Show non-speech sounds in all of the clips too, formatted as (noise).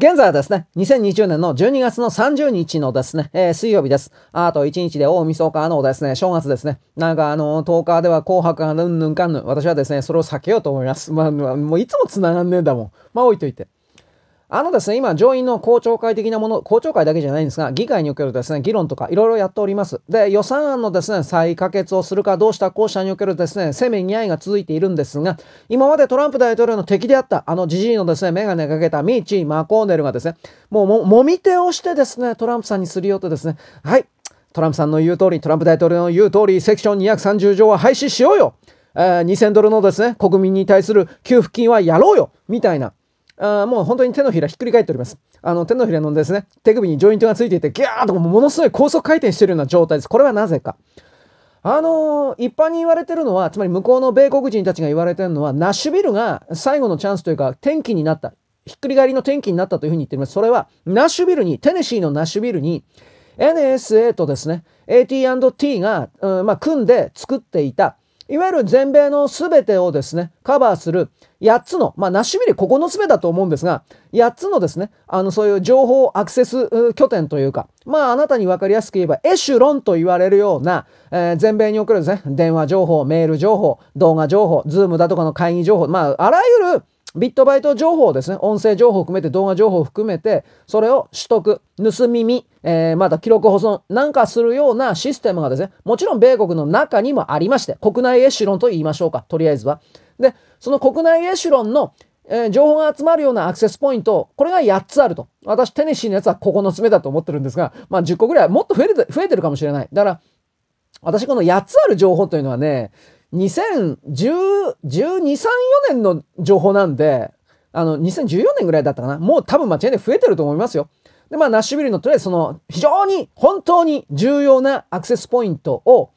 現在はですね、2020年の12月の30日のですね、えー、水曜日です。あと1日で大晦日のですね、正月ですね。なんかあの、10日では紅白がぬんぬんかんぬん。私はですね、それを避けようと思います。まあ、もういつも繋がんねえんだもん。まあ置いといて。あのですね、今、上院の公聴会的なもの、公聴会だけじゃないんですが、議会におけるですね、議論とかいろいろやっております。で、予算案のですね、再可決をするかどうしたこうしたにおけるですね、せめぎ合いが続いているんですが、今までトランプ大統領の敵であった、あのじじいのですね、メガネかけたミーチー・マコーネルがですね、もうも、もみ手をしてですね、トランプさんにすり寄ってですね、はい、トランプさんの言う通り、トランプ大統領の言う通り、セクション230条は廃止しようよえー、2000ドルのですね、国民に対する給付金はやろうよみたいな、あもう本当に手のひらひっくり返っております。あの手のひらのですね、手首にジョイントがついていて、ギャーとものすごい高速回転してるような状態です。これはなぜか。あのー、一般に言われてるのは、つまり向こうの米国人たちが言われてるのは、ナッシュビルが最後のチャンスというか、転機になった。ひっくり返りの転機になったというふうに言っています。それは、ナッシュビルに、テネシーのナッシュビルに、NSA とですね、AT&T が、うんまあ、組んで作っていた、いわゆる全米の全てをですね、カバーする8つの、まあ、ナッシュビル9つ目だと思うんですが、8つのですね、あの、そういう情報アクセス拠点というか、まあ、あなたに分かりやすく言えば、エシュロンと言われるような、えー、全米におけるですね、電話情報、メール情報、動画情報、ズームだとかの会議情報、まあ、あらゆるビットバイト情報ですね、音声情報を含めて動画情報を含めて、それを取得、盗み見、えー、また記録保存なんかするようなシステムがですね、もちろん米国の中にもありまして、国内エシュロンと言いましょうか、とりあえずは。で、その国内エシュロンの、えー、情報が集まるようなアクセスポイント、これが8つあると。私、テネシーのやつは9つ目だと思ってるんですが、まあ10個ぐらい、もっと増えて増えてるかもしれない。だから、私この8つある情報というのはね、2012、3、4年の情報なんで、あの、2014年ぐらいだったかな。もう多分間違いなく増えてると思いますよ。で、まあ、ナッシュビルのとりあえずその、非常に、本当に重要なアクセスポイントを、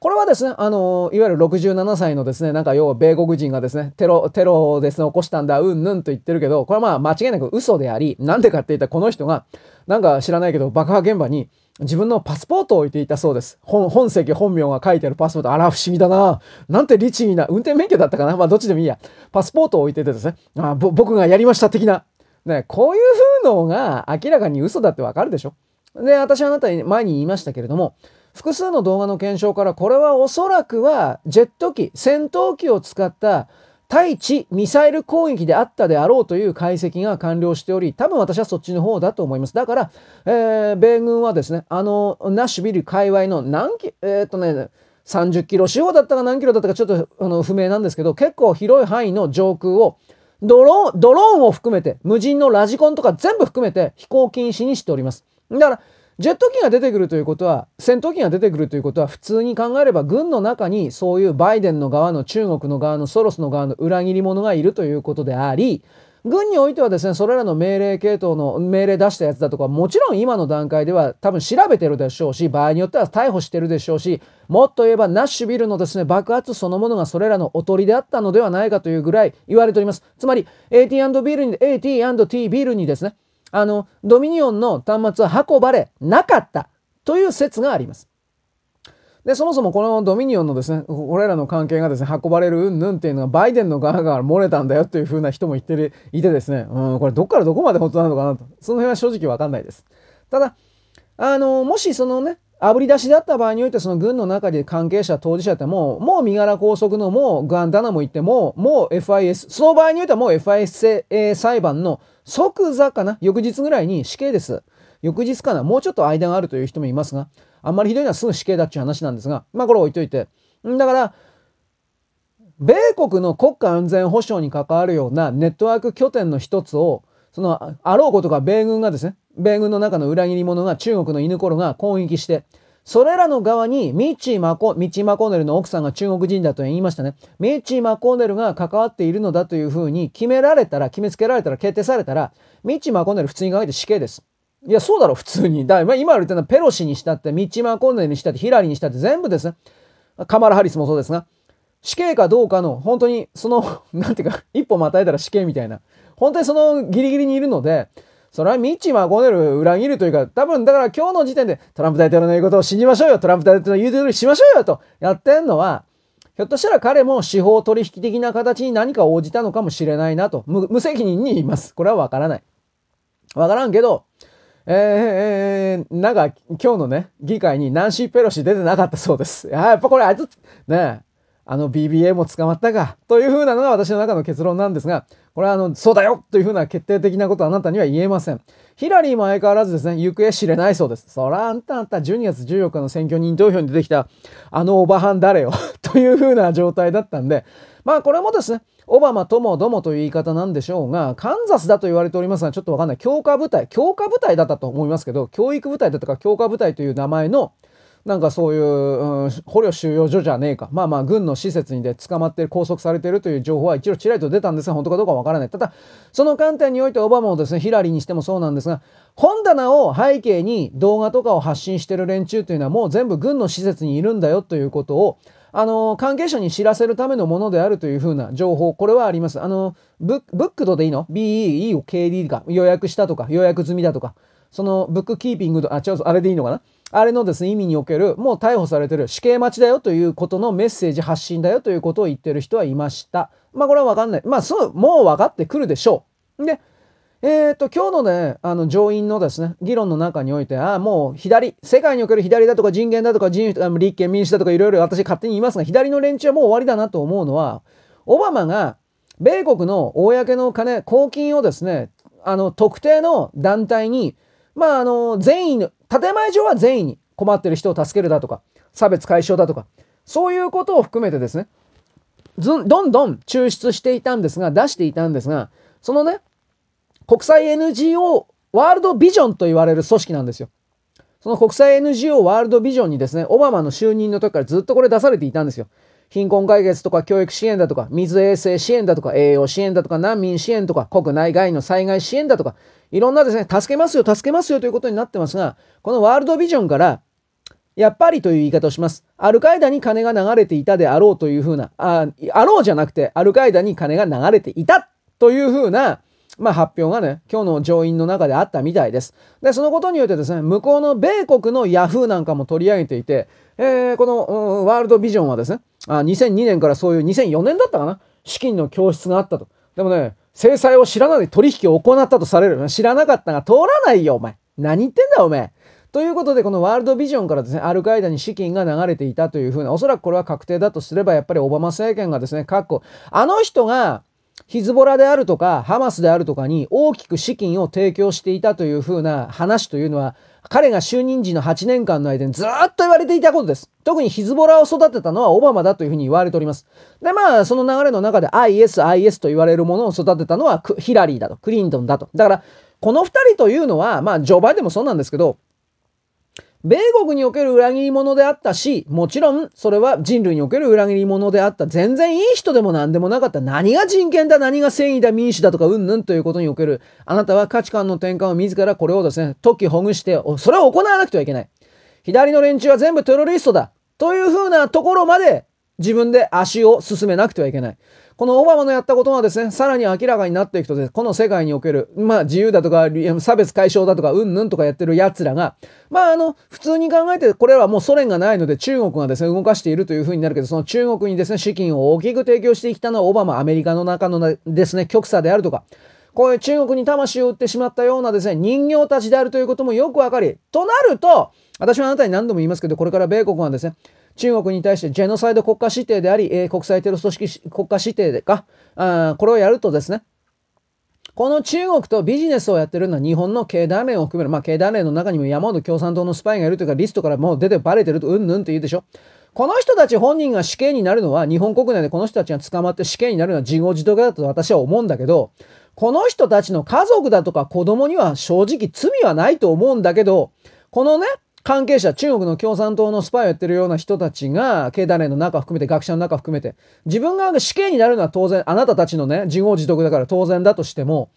これはですね、あの、いわゆる67歳のですね、なんか要は米国人がですね、テロ、テロをですね、起こしたんだ、うんぬんと言ってるけど、これはまあ間違いなく嘘であり、なんでかって言ったらこの人が、なんか知らないけど、爆破現場に自分のパスポートを置いていたそうです。本、本籍、本名が書いてあるパスポート。あら、不思議だな。なんて律儀な、運転免許だったかなまあ、どっちでもいいや。パスポートを置いててですね、あ僕がやりました的な。ね、こういう風のが明らかに嘘だってわかるでしょで、私はあなたに前に言いましたけれども、複数の動画の検証からこれはおそらくはジェット機、戦闘機を使った対地ミサイル攻撃であったであろうという解析が完了しており、多分私はそっちの方だと思います。だから、えー、米軍はですね、あの、ナッシュビル界隈の何キ、えー、っとね、30キロ四方だったか何キロだったかちょっとあの不明なんですけど、結構広い範囲の上空をドローン、ドローンを含めて、無人のラジコンとか全部含めて飛行禁止にしております。だから、ジェット機が出てくるということは、戦闘機が出てくるということは、普通に考えれば軍の中にそういうバイデンの側の中国の側のソロスの側の裏切り者がいるということであり、軍においてはですね、それらの命令系統の命令出したやつだとか、もちろん今の段階では多分調べてるでしょうし、場合によっては逮捕してるでしょうし、もっと言えばナッシュビルのですね、爆発そのものがそれらのおとりであったのではないかというぐらい言われております。つまり、AT&T ビルに、AT&T ビルにですね、あの、ドミニオンの端末は運ばれなかったという説があります。で、そもそもこのドミニオンのですね、これらの関係がですね、運ばれるうんぬんっていうのがバイデンの側から漏れたんだよというふうな人も言ってる、いてですね、うん、これどっからどこまで本当なのかなと、その辺は正直わかんないです。ただ、あの、もしそのね、あぶり出しだった場合において、その軍の中で関係者、当事者ってもう、もう身柄拘束のもうガンダナも言っても、もう FIS、その場合においてはもう FIS 裁判の即座かな？翌日ぐらいに死刑です。翌日かな？もうちょっと間があるという人もいますが、あんまりひどいのはすぐ死刑だっていう話なんですが、まあこれ置いといて。だから、米国の国家安全保障に関わるようなネットワーク拠点の一つを、その、あろうことか米軍がですね、米軍の中の裏切り者が中国の犬頃が攻撃して、それらの側にミッチー・マコ、ミッチー・マコーネルの奥さんが中国人だと言いましたね。ミッチー・マコーネルが関わっているのだというふうに決められたら、決めつけられたら、決定されたら、ミッチー・マコーネル普通に考えて死刑です。いや、そうだろ、普通に。だ今言われてるのはペロシにしたって、ミッチー・マコーネルにしたって、ヒラリーにしたって全部ですね。カマラ・ハリスもそうですが、死刑かどうかの、本当にその、(laughs) なんていうか、一歩またいたら死刑みたいな。本当にそのギリギリにいるので、それはミッチー・マコネル裏切るというか、多分だから今日の時点でトランプ大統領の言うことを信じましょうよ、トランプ大統領の言う通りしましょうよとやってんのは、ひょっとしたら彼も司法取引的な形に何か応じたのかもしれないなと、無責任に言います。これはわからない。わからんけど、えー、なんか今日のね、議会にナンシー・ペロシ出てなかったそうです。やっぱこれあいつ、ねあの BBA も捕まったか、というふうなのが私の中の結論なんですが、これはあの、そうだよというふうな決定的なことはあなたには言えません。ヒラリーも相変わらずですね、行方知れないそうです。そらあんたあんた12月14日の選挙人投票に出てきたあのおばはん誰よ (laughs) というふうな状態だったんで、まあこれもですね、オバマともどもという言い方なんでしょうが、カンザスだと言われておりますが、ちょっとわかんない。強化部隊、強化部隊だったと思いますけど、教育部隊だったか強化部隊という名前の、なんかそういう、うん、捕虜収容所じゃねえか。まあまあ、軍の施設にで捕まって拘束されてるという情報は一応ちらりと出たんですが、本当かどうかわからない。ただ、その観点においてオバマもですね、ヒラリーにしてもそうなんですが、本棚を背景に動画とかを発信してる連中というのはもう全部軍の施設にいるんだよということを、あの、関係者に知らせるためのものであるというふうな情報、これはあります。あの、ブックドでいいの ?BE、E を KD か、予約したとか、予約済みだとか、そのブックキーピングと、あ、違う、あれでいいのかな？あれのですね、意味における、もう逮捕されてる死刑待ちだよということのメッセージ発信だよということを言ってる人はいました。まあこれはわかんない。まあそう、もう分かってくるでしょう。で、えっ、ー、と、今日のね、あの、上院のですね、議論の中において、ああ、もう左、世界における左だとか人権だとか人、立憲民主だとかいろいろ私勝手に言いますが、左の連中はもう終わりだなと思うのは、オバマが、米国の公の金、公金をですね、あの、特定の団体に、まあ、あの、善意の、建前上は善意に困ってる人を助けるだとか、差別解消だとか、そういうことを含めてですね、どんどん抽出していたんですが、出していたんですが、そのね、国際 NGO ワールドビジョンと言われる組織なんですよ。その国際 NGO ワールドビジョンにですね、オバマの就任の時からずっとこれ出されていたんですよ。貧困解決とか教育支援だとか、水衛生支援だとか、栄養支援だとか、難民支援とか、国内外の災害支援だとか、いろんなですね、助けますよ、助けますよということになってますが、このワールドビジョンから、やっぱりという言い方をします。アルカイダに金が流れていたであろうというふうな、ああろうじゃなくて、アルカイダに金が流れていたというふうな、まあ、発表がね、今日の上院の中であったみたいです。で、そのことによってですね、向こうの米国のヤフーなんかも取り上げていて、えー、この、ワールドビジョンはですね、あ2002年からそういう2004年だったかな資金の教室があったと。でもね、制裁を知らないで取引を行ったとされる。知らなかったが通らないよ、お前。何言ってんだ、お前。ということで、このワールドビジョンからですね、アルカイダに資金が流れていたというふうな、おそらくこれは確定だとすれば、やっぱりオバマ政権がですね、過去、あの人が、ヒズボラであるとか、ハマスであるとかに大きく資金を提供していたというふうな話というのは、彼が就任時の8年間の間にずっと言われていたことです。特にヒズボラを育てたのはオバマだというふうに言われております。で、まあ、その流れの中で IS、IS と言われるものを育てたのはヒラリーだと、クリントンだと。だから、この二人というのは、まあ、ジョーバイデンもそうなんですけど、米国における裏切り者であったし、もちろんそれは人類における裏切り者であった。全然いい人でも何でもなかった。何が人権だ、何が正義だ、民主だとかうんぬんということにおける、あなたは価値観の転換を自らこれをですね、解きほぐして、それを行わなくてはいけない。左の連中は全部テロリストだ。というふうなところまで自分で足を進めなくてはいけない。このオバマのやったことはですね、さらに明らかになっていくとです、この世界における、まあ自由だとか、差別解消だとか、うんぬんとかやってる奴らが、まああの、普通に考えて、これはもうソ連がないので中国がですね、動かしているというふうになるけど、その中国にですね、資金を大きく提供してきたのはオバマ、アメリカの中のですね、極左であるとか、こういう中国に魂を売ってしまったようなですね、人形たちであるということもよくわかり、となると、私はあなたに何度も言いますけど、これから米国はですね、中国に対してジェノサイド国家指定であり、え、国際テロ組織国家指定でか、あこれをやるとですね、この中国とビジネスをやってるのは日本の経団連を含める。まあ、経団連の中にも山本共産党のスパイがいるというか、リストからもう出てバレてると、うんぬんって言うでしょ。この人たち本人が死刑になるのは、日本国内でこの人たちが捕まって死刑になるのは自業自得だと私は思うんだけど、この人たちの家族だとか子供には正直罪はないと思うんだけど、このね、関係者、中国の共産党のスパイをやってるような人たちが、経団連の中含めて、学者の中含めて、自分が死刑になるのは当然、あなたたちのね、自業自得だから当然だとしても、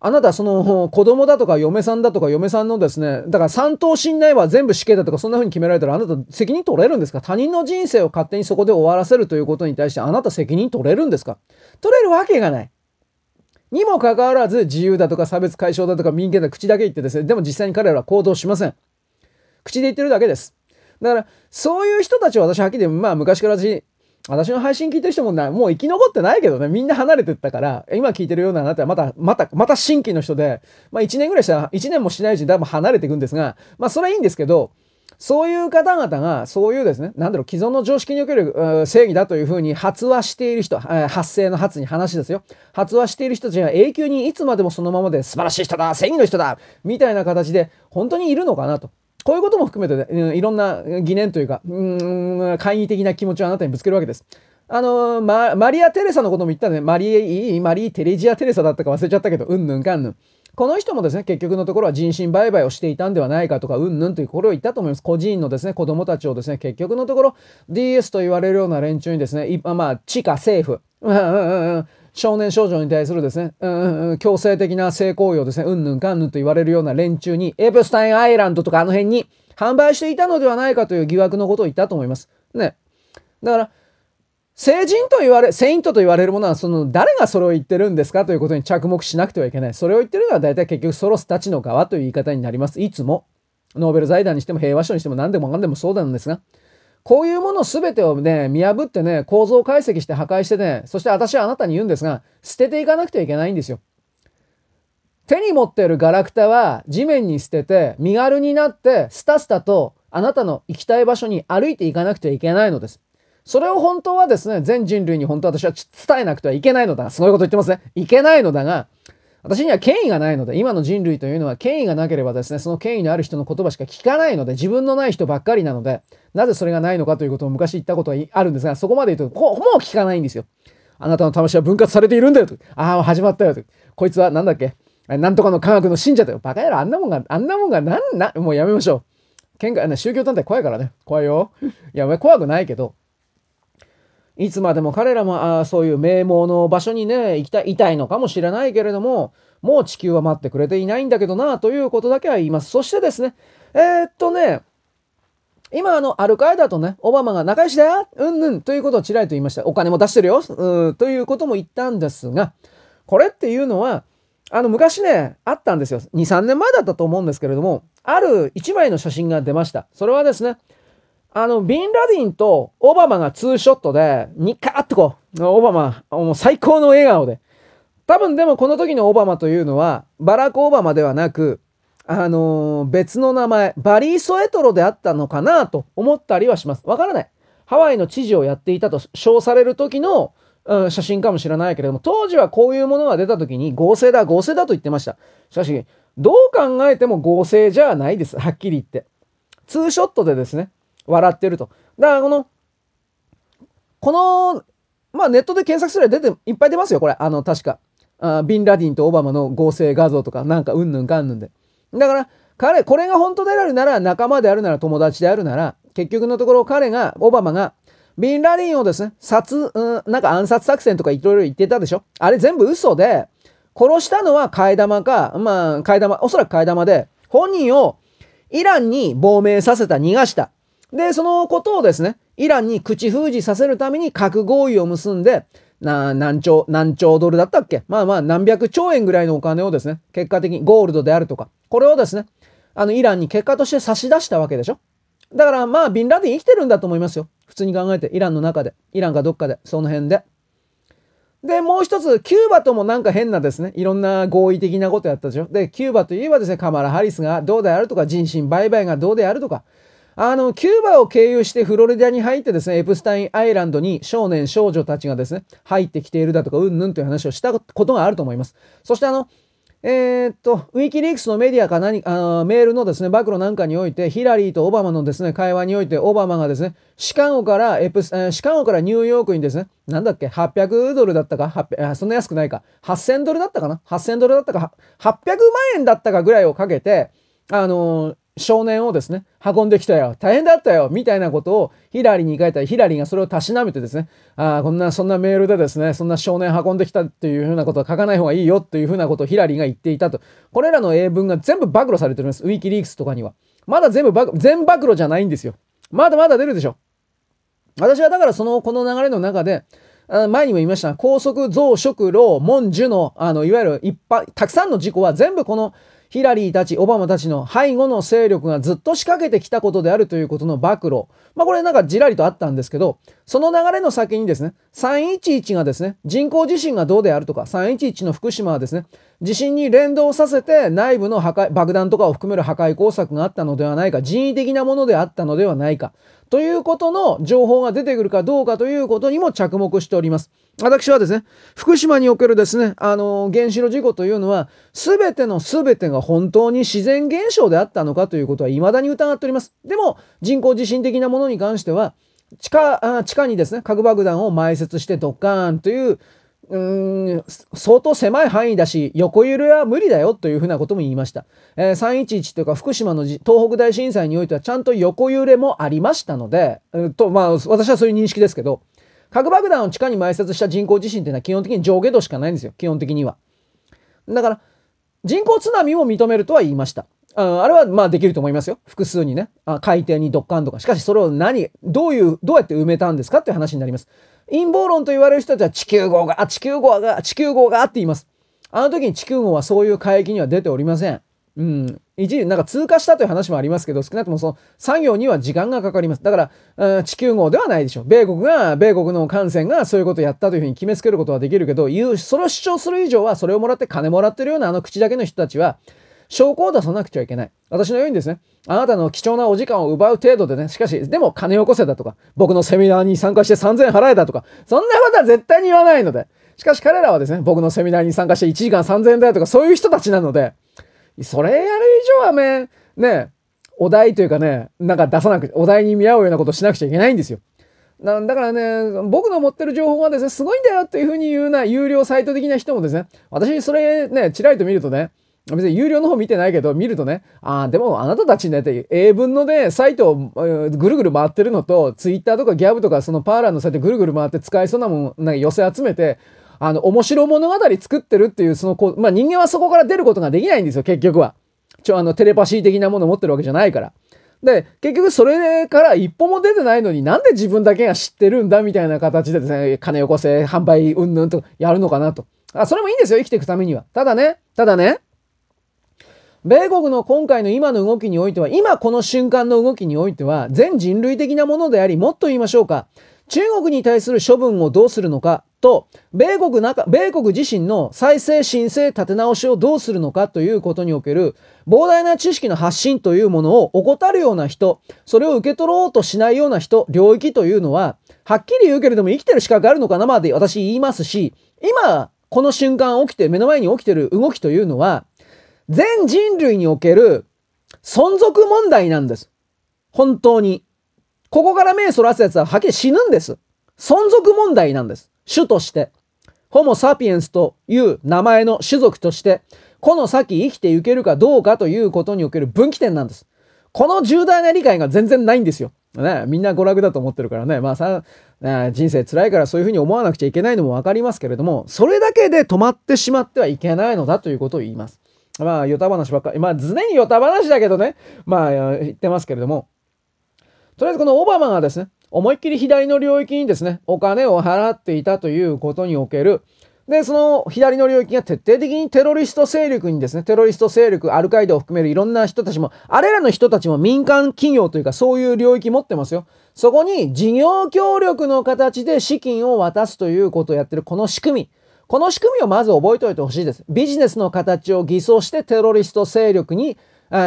あなたその子供だとか嫁さんだとか嫁さんのですね、だから三等身内は全部死刑だとかそんな風に決められたらあなた責任取れるんですか？他人の人生を勝手にそこで終わらせるということに対してあなた責任取れるんですか？取れるわけがない。にもかかわらず自由だとか差別解消だとか民権だ口だけ言ってですね、でも実際に彼らは行動しません。口で言ってるだけです。だから、そういう人たちは私はっきりまあ昔から私、私の配信聞いてる人もな、もう生き残ってないけどね、みんな離れてったから、今聞いてるようなあなたはまた、また、また新規の人で、まあ1年ぐらいしたら、1年もしないうちにだいぶ離れていくんですが、まあそれはいいんですけど、そういう方々が、そういうですね、なんだろう、既存の常識における正義だというふうに発話している人、発声の発に話ですよ。発話している人たちが永久にいつまでもそのままで素晴らしい人だ、正義の人だ、みたいな形で、本当にいるのかなと。こういうことも含めて、ね、いろんな疑念というか、うん、懐疑的な気持ちをあなたにぶつけるわけです。あのマ、マリア・テレサのことも言ったね。マリー、マリー・テレジア・テレサだったか忘れちゃったけど、うんぬんかんぬん。この人もですね、結局のところは人身売買をしていたんではないかとか、うんぬんというこれを言ったと思います。個人のですね、子供たちをですね、結局のところ DS と言われるような連中にですね、まあ、地下政府、うんうんうん、少年少女に対するですね、うんうん、強制的な性行為をですね、うんぬんかんぬんと言われるような連中に、エプスタインアイランドとかあの辺に販売していたのではないかという疑惑のことを言ったと思います。ね。だから、聖人と言われ、セイントと言われるものは、その、誰がそれを言ってるんですかということに着目しなくてはいけない。それを言ってるのは大体結局ソロスたちの側という言い方になります。いつも。ノーベル財団にしても平和賞にしても何でも何でもそうなんですが、こういうもの全てをね、見破ってね、構造解析して破壊してね、そして私はあなたに言うんですが、捨てていかなくてはいけないんですよ。手に持っているガラクタは地面に捨てて、身軽になって、スタスタとあなたの行きたい場所に歩いていかなくてはいけないのです。それを本当はですね、全人類に本当は私は伝えなくてはいけないのだ。すごいこと言ってますね。いけないのだが、私には権威がないので、今の人類というのは権威がなければですね、その権威のある人の言葉しか聞かないので、自分のない人ばっかりなので、なぜそれがないのかということを昔言ったことはあるんですが、そこまで言うと、もう聞かないんですよ。あなたの魂は分割されているんだよと。ああ、始まったよと。こいつはなんだっけ？なんとかの科学の信者だよ。バカ野郎、あんなもんが、あんなもんが、なんな、もうやめましょう。喧嘩、宗教団体怖いからね。怖いよ。いや、怖くないけど、いつまでも彼らもあそういう名門の場所にね、行きたい、いたいのかもしれないけれども、もう地球は待ってくれていないんだけどな、ということだけは言います。そしてですね、えー、っとね、今あの、アルカイダとね、オバマが仲良しだようんうんということをちらりと言いました。お金も出してるようんということも言ったんですが、これっていうのは、あの、昔ね、あったんですよ。2、3年前だったと思うんですけれども、ある1枚の写真が出ました。それはですね、あの、ビンラディンとオバマがツーショットで、ニカーってこう、オバマ、もう最高の笑顔で。多分でもこの時のオバマというのは、バラク・オバマではなく、あのー、別の名前、バリー・ソエトロであったのかなと思ったりはします。わからない。ハワイの知事をやっていたと称される時の、うん、写真かもしれないけれども、当時はこういうものが出た時に合成だ、合成だと言ってました。しかし、どう考えても合成じゃないです。はっきり言って。ツーショットでですね、笑ってると。だからこの、この、まあネットで検索すれば出て、いっぱい出ますよ、これ。あの、確か。あビンラディンとオバマの合成画像とか、なんかうんぬんかんぬんで。だから、彼、これが本当であるなら、仲間であるなら、友達であるなら、結局のところ彼が、オバマが、ビンラディンをですね、殺、うん、なんか暗殺作戦とかいろいろ言ってたでしょあれ全部嘘で、殺したのは替え玉か、まあ、替え玉、おそらく替え玉で、本人をイランに亡命させた、逃がした。で、そのことをですね、イランに口封じさせるために核合意を結んで、な、何兆、何兆ドルだったっけ？まあまあ何百兆円ぐらいのお金をですね、結果的にゴールドであるとか、これをですね、あのイランに結果として差し出したわけでしょ？だからまあビンラディン生きてるんだと思いますよ。普通に考えて、イランの中で、イランかどっかで、その辺で。で、もう一つ、キューバともなんか変なですね、いろんな合意的なことやったでしょ？で、キューバといえばですね、カマラ・ハリスがどうであるとか、人身売買がどうであるとか、あの、キューバを経由してフロリダに入ってですね、エプスタインアイランドに少年少女たちがですね、入ってきているだとか、うんぬんという話をしたことがあると思います。そしてあの、えー、っと、ウィキリークスのメディアか何あメールのですね、暴露なんかにおいて、ヒラリーとオバマのですね、会話において、オバマがですね、シカゴからエプスえ、シカゴからニューヨークにですね、なんだっけ、800ドルだったか、800そんな安くないか、8000ドルだったかな ?8000 ドルだったか、800万円だったかぐらいをかけて、あのー少年をですね、運んできたよ。大変だったよ。みたいなことをヒラリーに書いたら、ヒラリーがそれをたしなめてですね、ああ、こんな、そんなメールでですね、そんな少年運んできたっていうふうなことは書かない方がいいよっていうふうなことをヒラリーが言っていたと。これらの英文が全部暴露されてるんです。ウィキリークスとかには。まだ全部暴、全暴露じゃないんですよ。まだまだ出るでしょ。私はだからその、この流れの中で、前にも言いました、高速増殖老文樹の、あの、いわゆるいっぱい、たくさんの事故は全部このヒラリーたち、オバマたちの背後の勢力がずっと仕掛けてきたことであるということの暴露。まあこれなんかじらりとあったんですけど、その流れの先にですね、311がですね、人工地震がどうであるとか、311の福島はですね、地震に連動させて内部の破壊、爆弾とかを含める破壊工作があったのではないか、人為的なものであったのではないか、ということの情報が出てくるかどうかということにも着目しております。私はですね、福島におけるですね、あの、原子炉事故というのは、すべてのすべてが本当に自然現象であったのかということは未だに疑っております。でも、人工地震的なものに関しては、地下、地下にですね、核爆弾を埋設してドッカーンという、相当狭い範囲だし、横揺れは無理だよというふうなことも言いました。えー、311というか福島の東北大震災においてはちゃんと横揺れもありましたので、と、まあ、私はそういう認識ですけど、核爆弾を地下に埋設した人工地震っていうのは基本的に上下度しかないんですよ。基本的には。だから、人工津波も認めるとは言いました。ああれはまあできると思いますよ。複数にね。あ海底にドッカンとか。しかしそれを何、どういう、どうやって埋めたんですかっていう話になります。陰謀論と言われる人たちは地球号が、地球号が、地球号がって言います。あの時に地球号はそういう海域には出ておりません。うん。一時、なんか通過したという話もありますけど、少なくともその作業には時間がかかります。だから、地球号ではないでしょう。米国が、米国の艦船がそういうことをやったというふうに決めつけることはできるけど、言う、それを主張する以上は、それをもらって金もらってるようなあの口だけの人たちは、証拠を出さなくちゃいけない。私のようにですね、あなたの貴重なお時間を奪う程度でね、しかし、でも金を起こせたとか、僕のセミナーに参加して3000払えたとか、そんなことは絶対に言わないので、しかし彼らはですね、僕のセミナーに参加して1時間3000円だとか、そういう人たちなので、それやる以上はね、ね、お題というかね、なんか出さなくて、お題に見合うようなことしなくちゃいけないんですよ。なだからね、僕の持ってる情報がですね、すごいんだよっていうふうに言うな、有料サイト的な人もですね、私それね、ちらりと見るとね、別に有料の方見てないけど、見るとね、ああ、でもあなたたちね、って英文のね、サイトをぐるぐる回ってるのと、ツイッターとかギャブとかそのパーラーのサイトぐるぐる回って使えそうなもん、なんか寄せ集めて、あの、面白物語作ってるっていう、そのこう、まあ、人間はそこから出ることができないんですよ、結局は。ちょ、あの、テレパシー的なものを持ってるわけじゃないから。で、結局それから一歩も出てないのになんで自分だけが知ってるんだみたいな形でですね、金よこせ、販売、うんぬんとやるのかなと。あ、それもいいんですよ、生きていくためには。ただね、ただね、米国の今回の今の動きにおいては、今この瞬間の動きにおいては、全人類的なものであり、もっと言いましょうか、中国に対する処分をどうするのかと、米国中、米国自身の再生申請立て直しをどうするのかということにおける膨大な知識の発信というものを怠るような人、それを受け取ろうとしないような人、領域というのは、はっきり言うけれども生きてる資格あるのかなまで私言いますし、今、この瞬間起きて、目の前に起きてる動きというのは、全人類における存続問題なんです。本当に。ここから目そらす奴ははっきり死ぬんです。存続問題なんです。種として。ホモ・サピエンスという名前の種族として、この先生きていけるかどうかということにおける分岐点なんです。この重大な理解が全然ないんですよ。ね、みんな娯楽だと思ってるからね。まあさ、ね、人生辛いからそういうふうに思わなくちゃいけないのもわかりますけれども、それだけで止まってしまってはいけないのだということを言います。まあ、ヨタ話ばっかり。まあ、常にヨタ話だけどね。まあ、言ってますけれども。とりあえずこのオバマがですね、思いっきり左の領域にですね、お金を払っていたということにおける、で、その左の領域が徹底的にテロリスト勢力にですね、テロリスト勢力、アルカイダを含めるいろんな人たちも、あれらの人たちも民間企業というかそういう領域持ってますよ。そこに事業協力の形で資金を渡すということをやってるこの仕組み。この仕組みをまず覚えておいてほしいです。ビジネスの形を偽装してテロリスト勢力に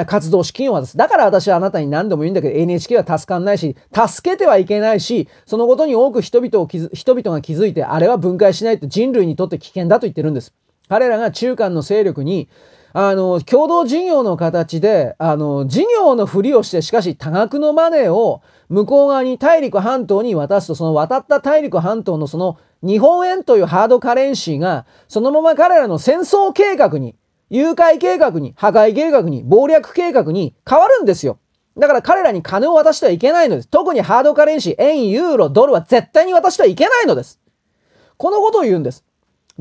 活動資金を渡す。だから私はあなたに何度も言うんだけど NHK は助かんないし、助けてはいけないし、そのことに多く人々を人々が気づいて、あれは分解しないと人類にとって危険だと言ってるんです。彼らが中間の勢力に、あの、共同事業の形で、あの、事業のふりをして、しかし多額のマネーを向こう側に大陸半島に渡すと、その渡った大陸半島のその日本円というハードカレンシーが、そのまま彼らの戦争計画に、誘拐計画に、破壊計画に、謀略計画に変わるんですよ。だから彼らに金を渡してはいけないのです。特にハードカレンシー、円、ユーロ、ドルは絶対に渡してはいけないのです。このことを言うんです。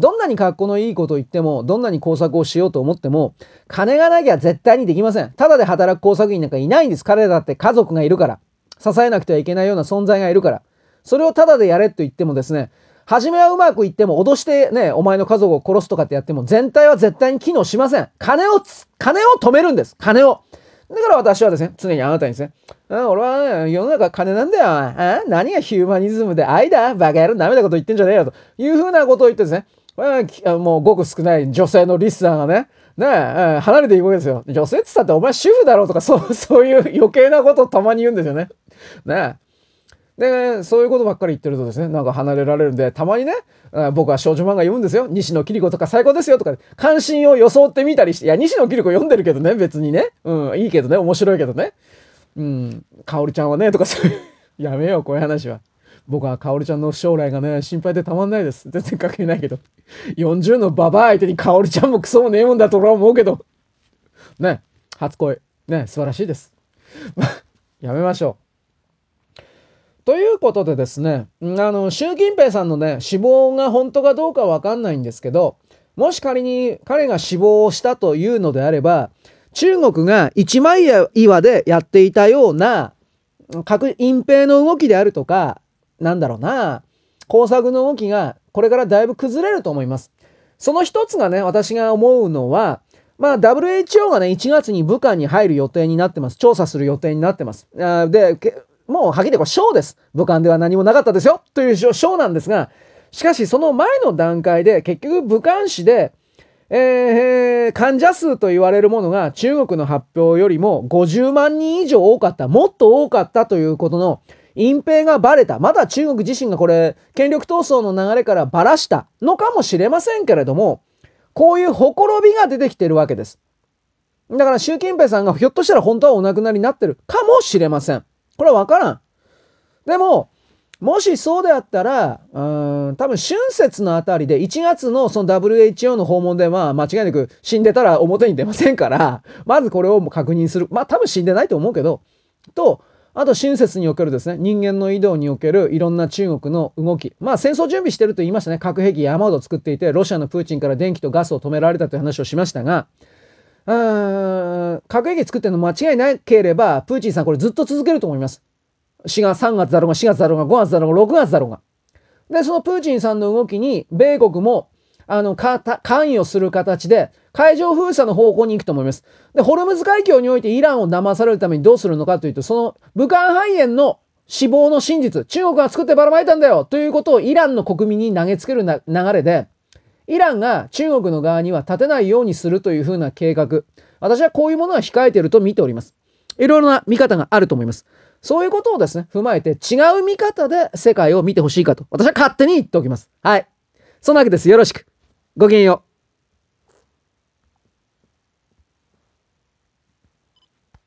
どんなに格好のいいことを言っても、どんなに工作をしようと思っても、金がなきゃ絶対にできません。ただで働く工作員なんかいないんです。彼らだって家族がいるから。支えなくてはいけないような存在がいるから。それをただでやれと言ってもですね、初めはうまくいっても脅してね、お前の家族を殺すとかってやっても全体は絶対に機能しません。金を金を止めるんです。金を。だから私はですね、常にあなたにですね、俺はね、世の中金なんだよ。何がヒューマニズムで愛だバカ野郎ダメなこと言ってんじゃねえよというふうなことを言ってですね、もうごく少ない女性のリスナーがね、ねえ、離れていくわけですよ。女性って言ったってお前主婦だろうとか、(laughs) そう、そういう余計なことをたまに言うんですよね。ねえ。で、そういうことばっかり言ってるとですね、なんか離れられるんで、たまにね、僕は少女漫画読むんですよ。西野桐子とか最高ですよとか、関心を装ってみたりして、いや、西野桐子読んでるけどね、別にね。うん、いいけどね、面白いけどね。うん、かおりちゃんはね、とかそういう、(laughs) やめよう、こういう話は。僕はかおりちゃんの将来がね、心配でたまんないです。全然関係ないけど。40のババア相手にかおりちゃんもクソもねえもんだと俺は思うけど。ね、初恋。ね、素晴らしいです。(laughs) やめましょう。ということでですね、あの、習近平さんのね、死亡が本当かどうかわかんないんですけど、もし仮に彼が死亡したというのであれば、中国が一枚岩でやっていたような、核隠蔽の動きであるとか、なんだろうな、工作の動きがこれからだいぶ崩れると思います。その一つがね、私が思うのは、まあ WHO がね、1月に武漢に入る予定になってます。調査する予定になってます。あで、もうはっきりこれ小です。武漢では何もなかったですよという小なんですが、しかしその前の段階で結局武漢市で、えー、患者数と言われるものが中国の発表よりも50万人以上多かった、もっと多かったということの隠蔽がバレた。まだ中国自身がこれ、権力闘争の流れからばらしたのかもしれませんけれども、こういうほころびが出てきてるわけです。だから習近平さんがひょっとしたら本当はお亡くなりになってるかもしれません。これはわからん。でも、もしそうであったら、うん、多分春節のあたりで1月のその WHO の訪問でまあ間違いなく死んでたら表に出ませんから、まずこれを確認する。まあ多分死んでないと思うけど、と、あと親切におけるですね、人間の移動におけるいろんな中国の動き。まあ戦争準備してると言いましたね。核兵器山ほど作っていて、ロシアのプーチンから電気とガスを止められたという話をしましたが、うーん核兵器作ってるの間違いなければ、プーチンさんこれずっと続けると思います。4月、3月だろうが、4月だろうが、5月だろうが、6月だろうが。で、そのプーチンさんの動きに、米国も、あの、か関与する形で、海上封鎖の方向に行くと思います。で、ホルムズ海峡においてイランを騙されるためにどうするのかというと、その武漢肺炎の死亡の真実、中国が作ってばらまいたんだよということをイランの国民に投げつけるな流れで、イランが中国の側には立てないようにするというふうな計画。私はこういうものは控えていると見ております。いろいろな見方があると思います。そういうことをですね、踏まえて違う見方で世界を見てほしいかと。私は勝手に言っておきます。はい。そんなわけです。よろしく。ごきげんよう。